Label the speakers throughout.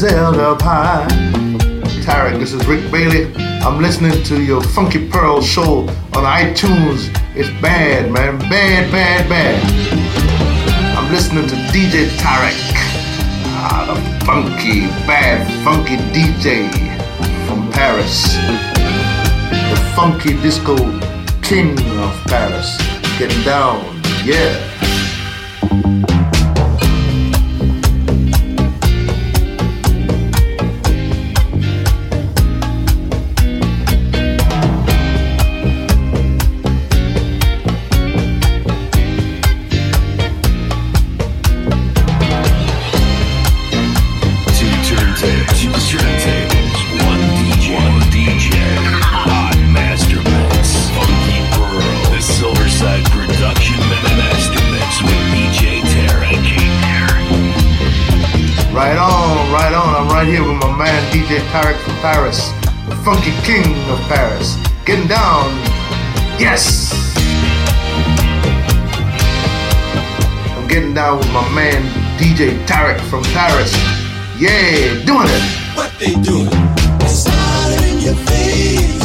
Speaker 1: Held. Tarek, this is Rick Bailey. I'm listening to your Funky Pearl show on iTunes. It's bad, man. Bad, bad, bad. I'm listening to DJ Tarek. Ah, the funky, bad, funky DJ from Paris. The funky disco king of Paris. Getting down, yeah.
Speaker 2: Tarek
Speaker 1: from Paris, the funky king of Paris. Getting down. Yes! I'm getting down with my man DJ Tarek from Paris. Yeah, doing it.
Speaker 3: What they doing? Your face.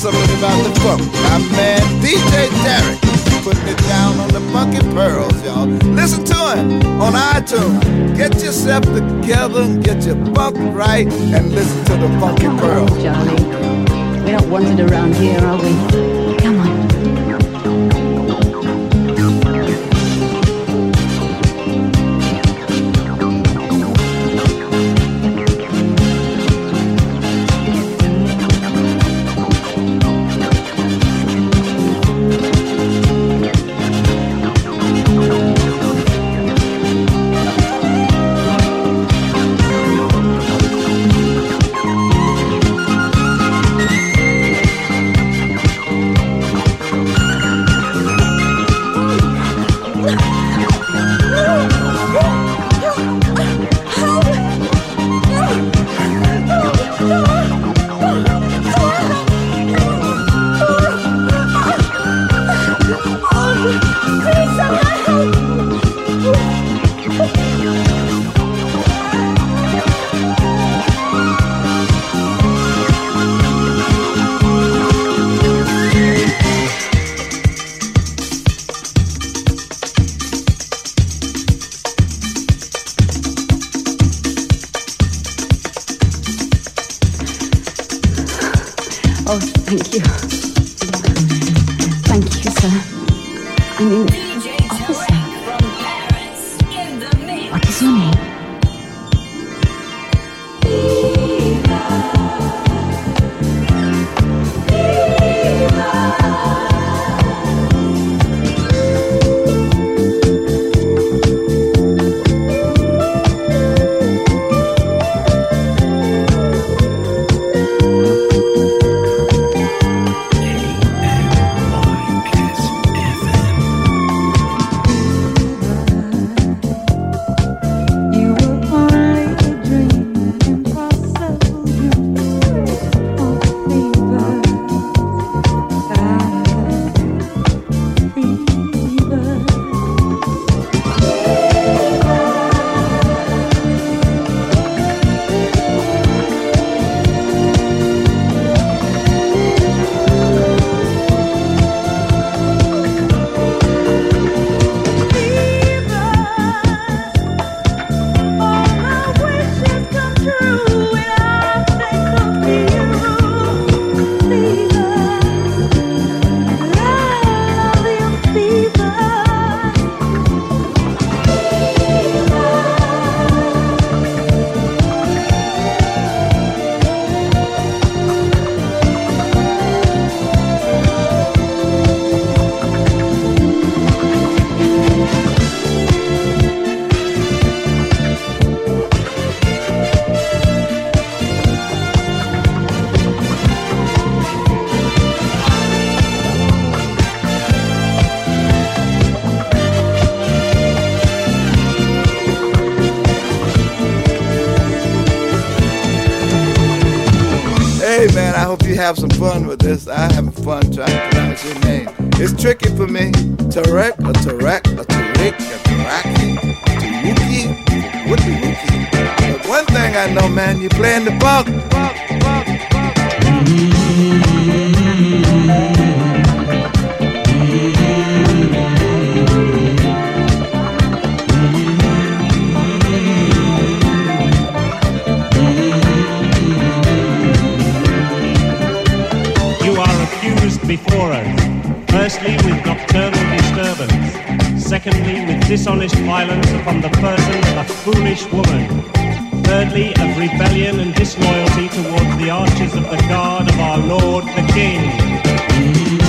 Speaker 4: Something about the funk. My man DJ Derek putting it down on the funky pearls, y'all. Listen to him on iTunes. Get yourself together and get your funk right and listen to the funky pearls.
Speaker 5: Johnny. We don't want it around here, are we? Oh, thank you. Thank you, sir. I mean, officer. What is your name?
Speaker 4: Hope you have some fun with this. I having fun trying to pronounce your name. It's tricky for me. Tarek, a Tarek, a Tarek, a Taraki, Taruki, what Taruki. But one thing I know, man. you're playing the buck.
Speaker 6: You mm-hmm. Firstly, with nocturnal disturbance. Secondly, with dishonest violence upon the person of a foolish woman. Thirdly, of rebellion and disloyalty towards the archers of the guard of our Lord the King.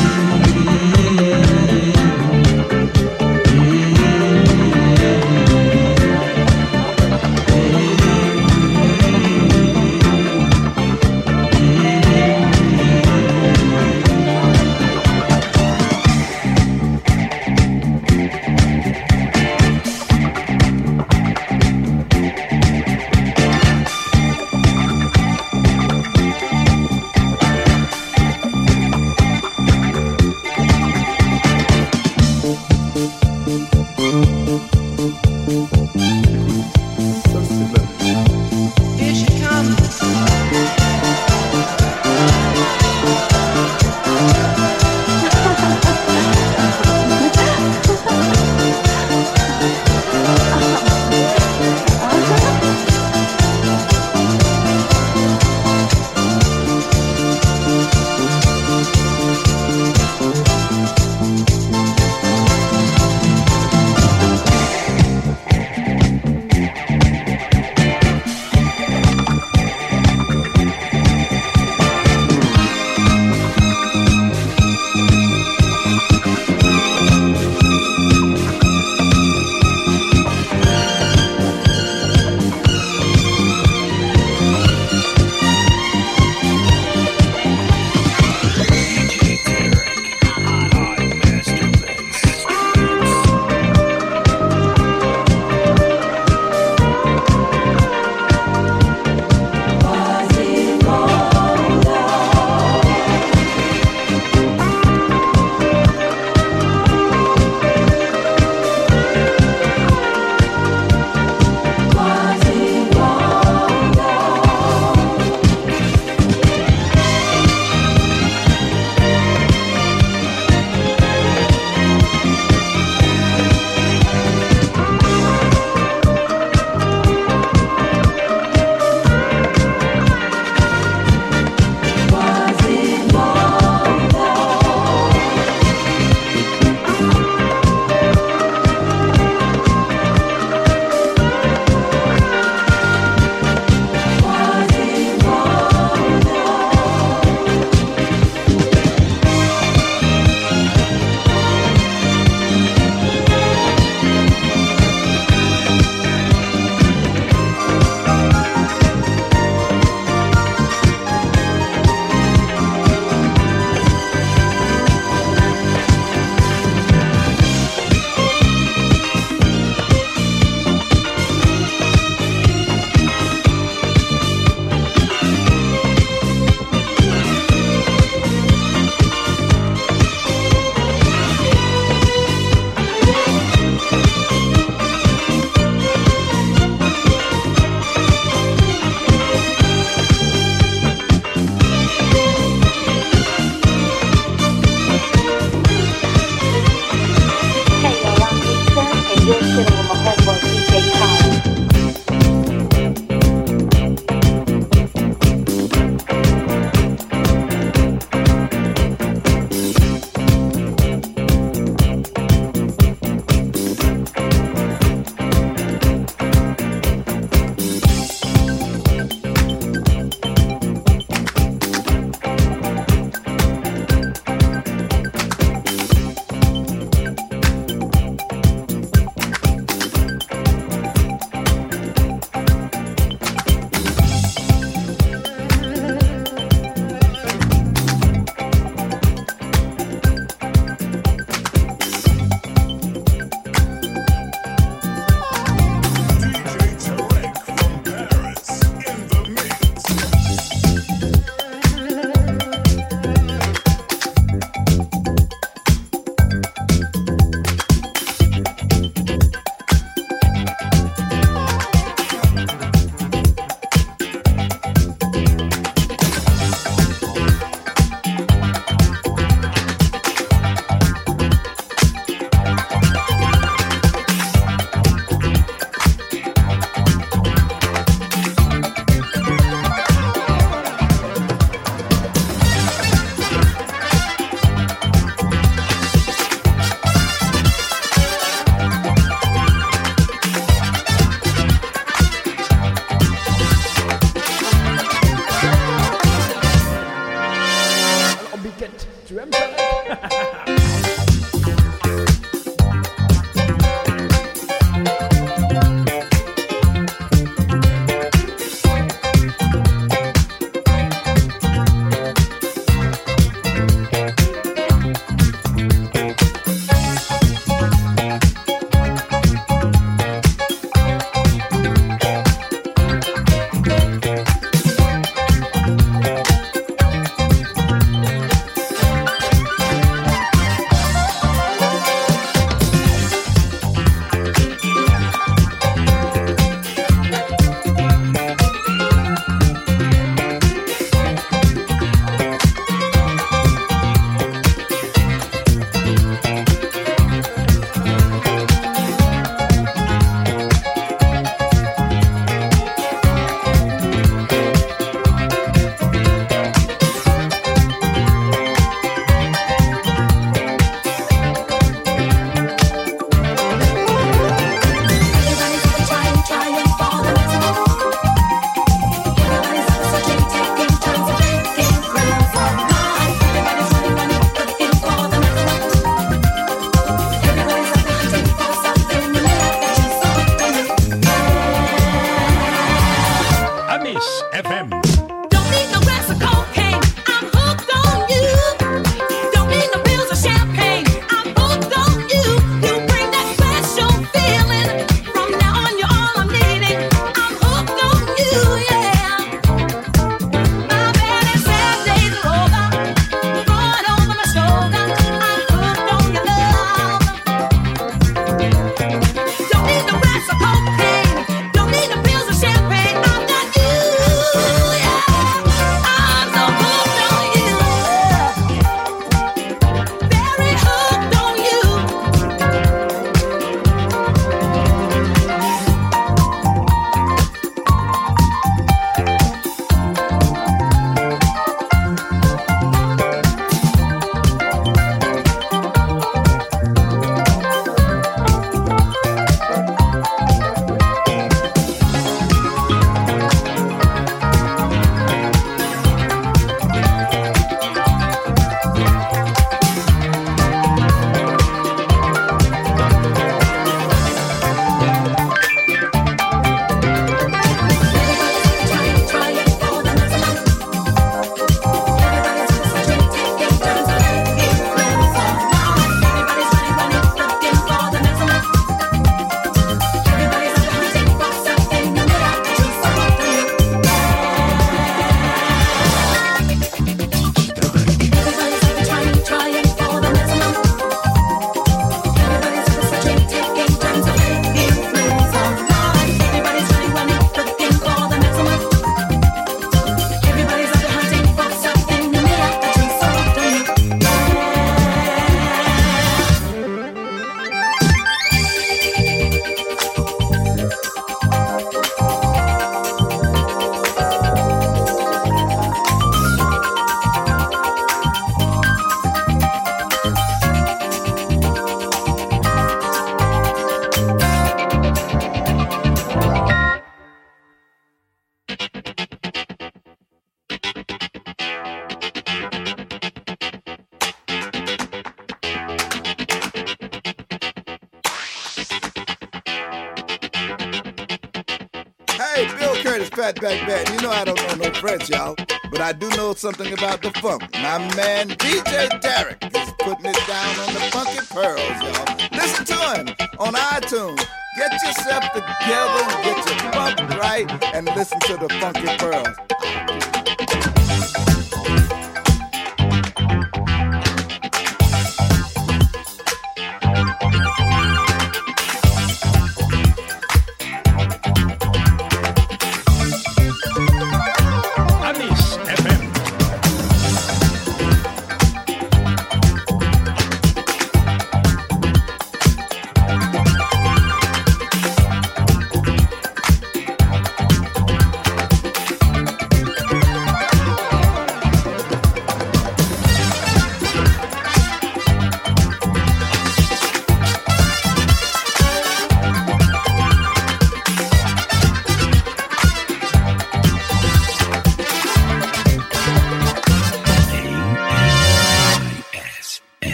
Speaker 4: Something about the funk. My man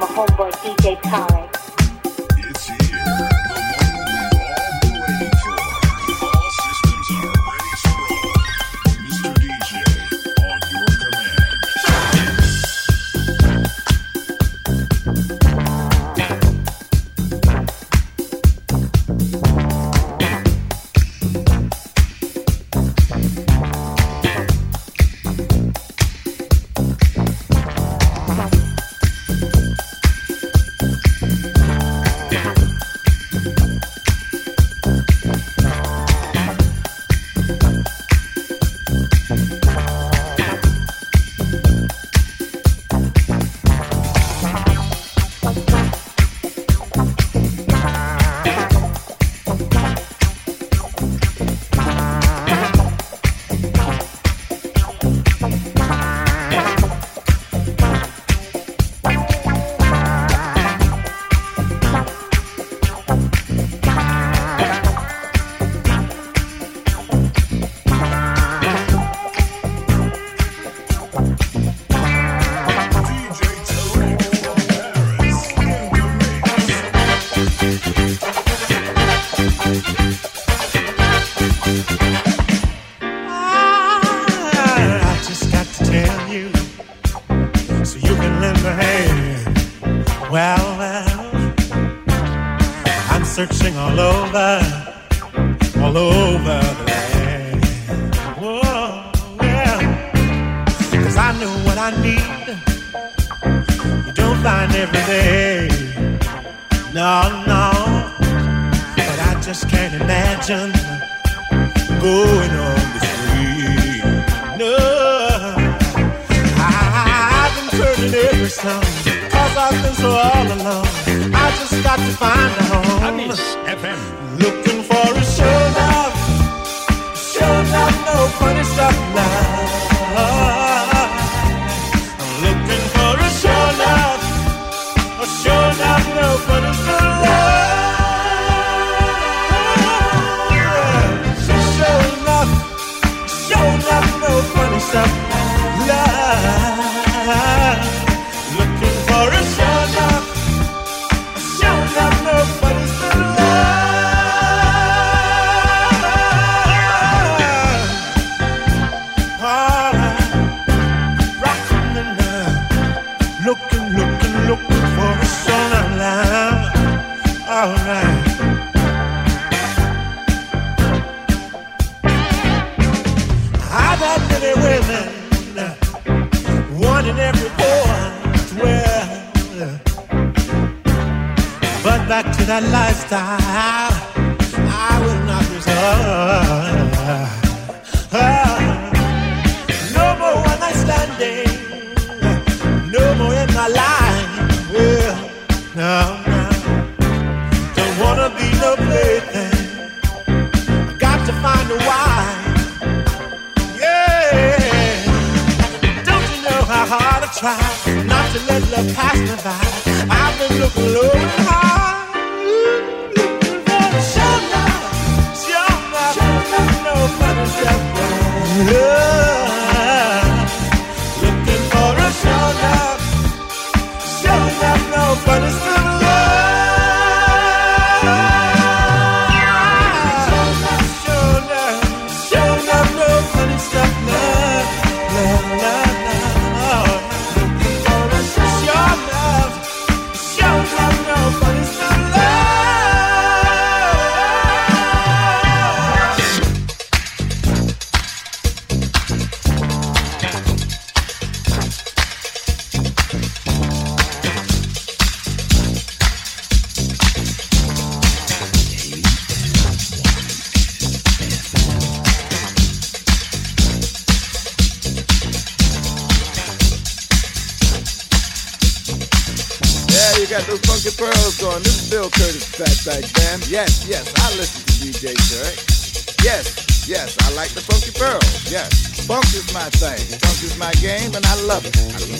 Speaker 7: my homeboy DJ Tarek.
Speaker 8: It's here.
Speaker 3: just can't imagine going on the street. No, I've been turning every song cause I've been so all alone. I just got to find a home.
Speaker 9: I miss FM.
Speaker 3: Looking for a show love, show love, no funny stuff now. that lifestyle.
Speaker 4: Yes, yes, I listen to DJ Tarek. Yes, yes, I like the funky pearl. Yes, funk is my thing. Funk is my game, and I love it. I love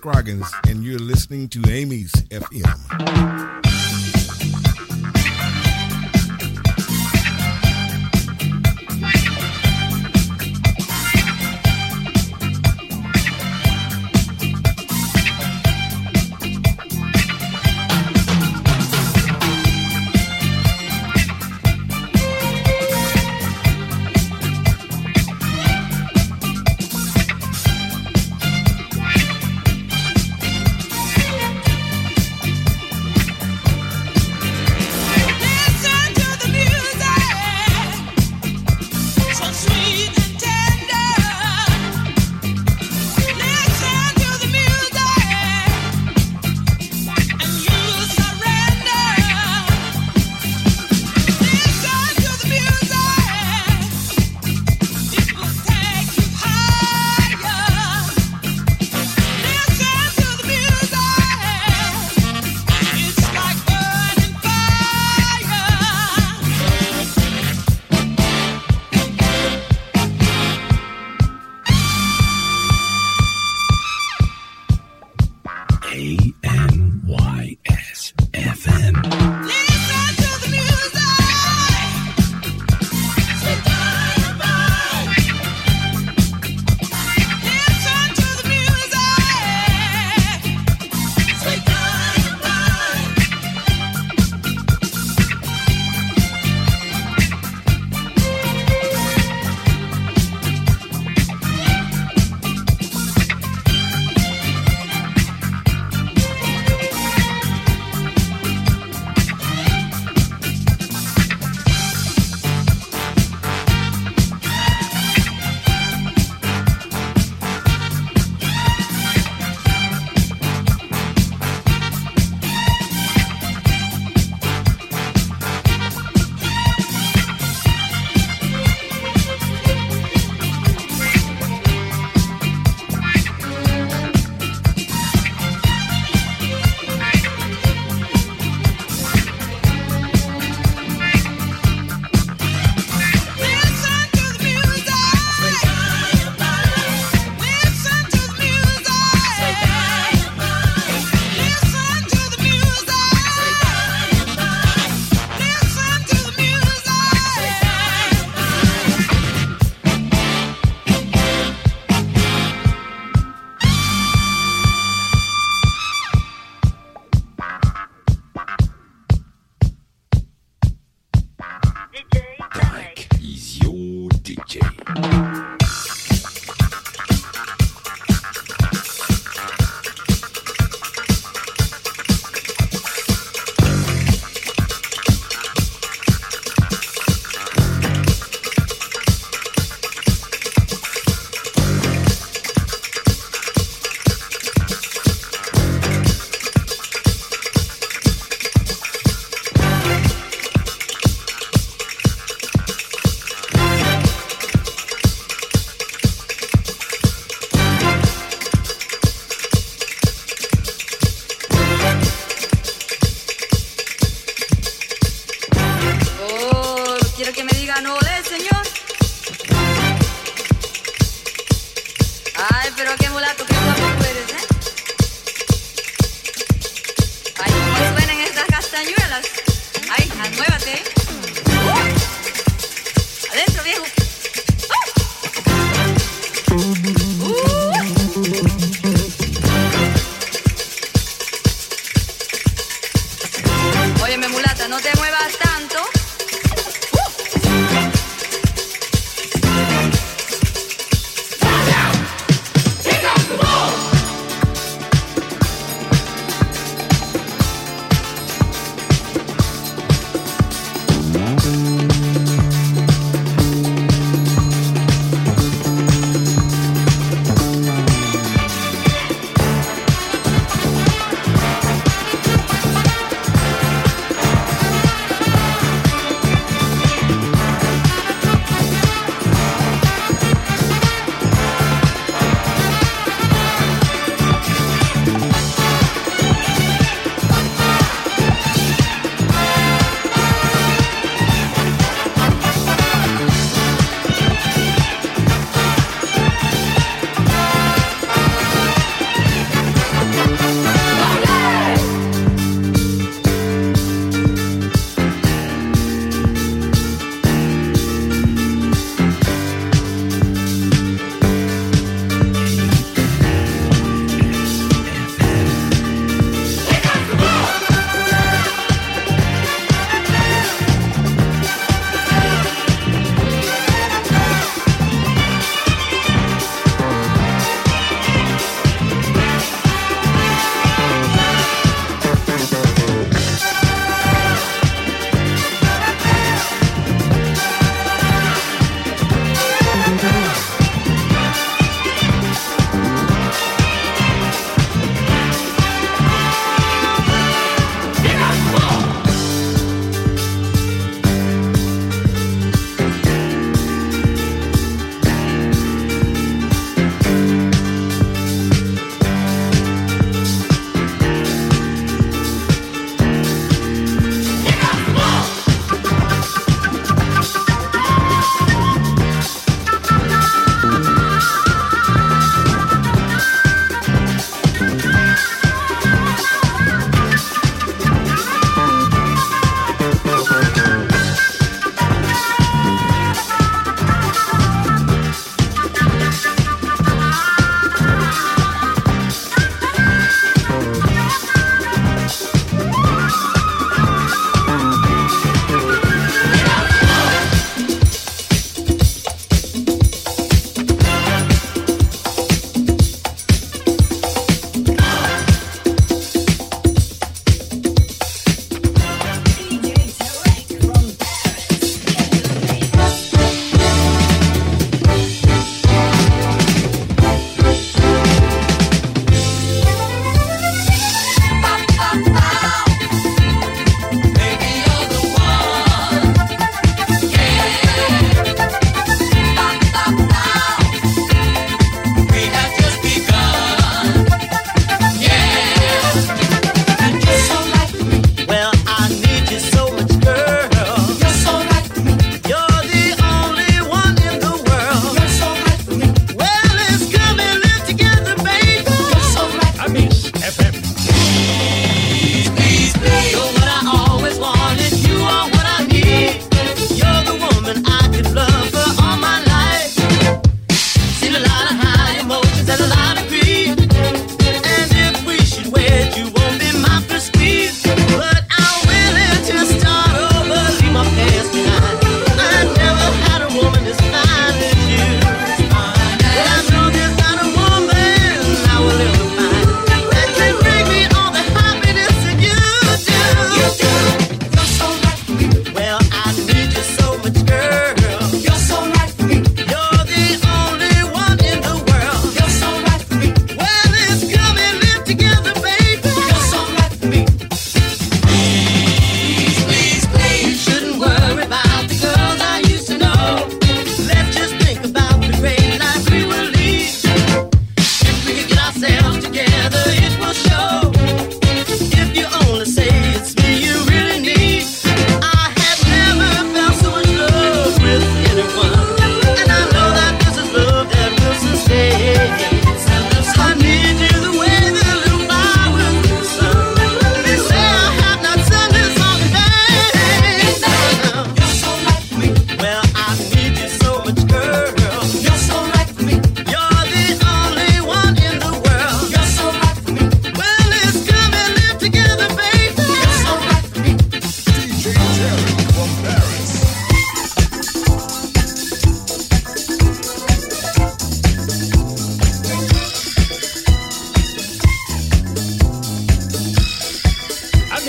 Speaker 10: Scroggins, and you're listening to Amy's FM.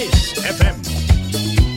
Speaker 11: Kiss
Speaker 9: FM.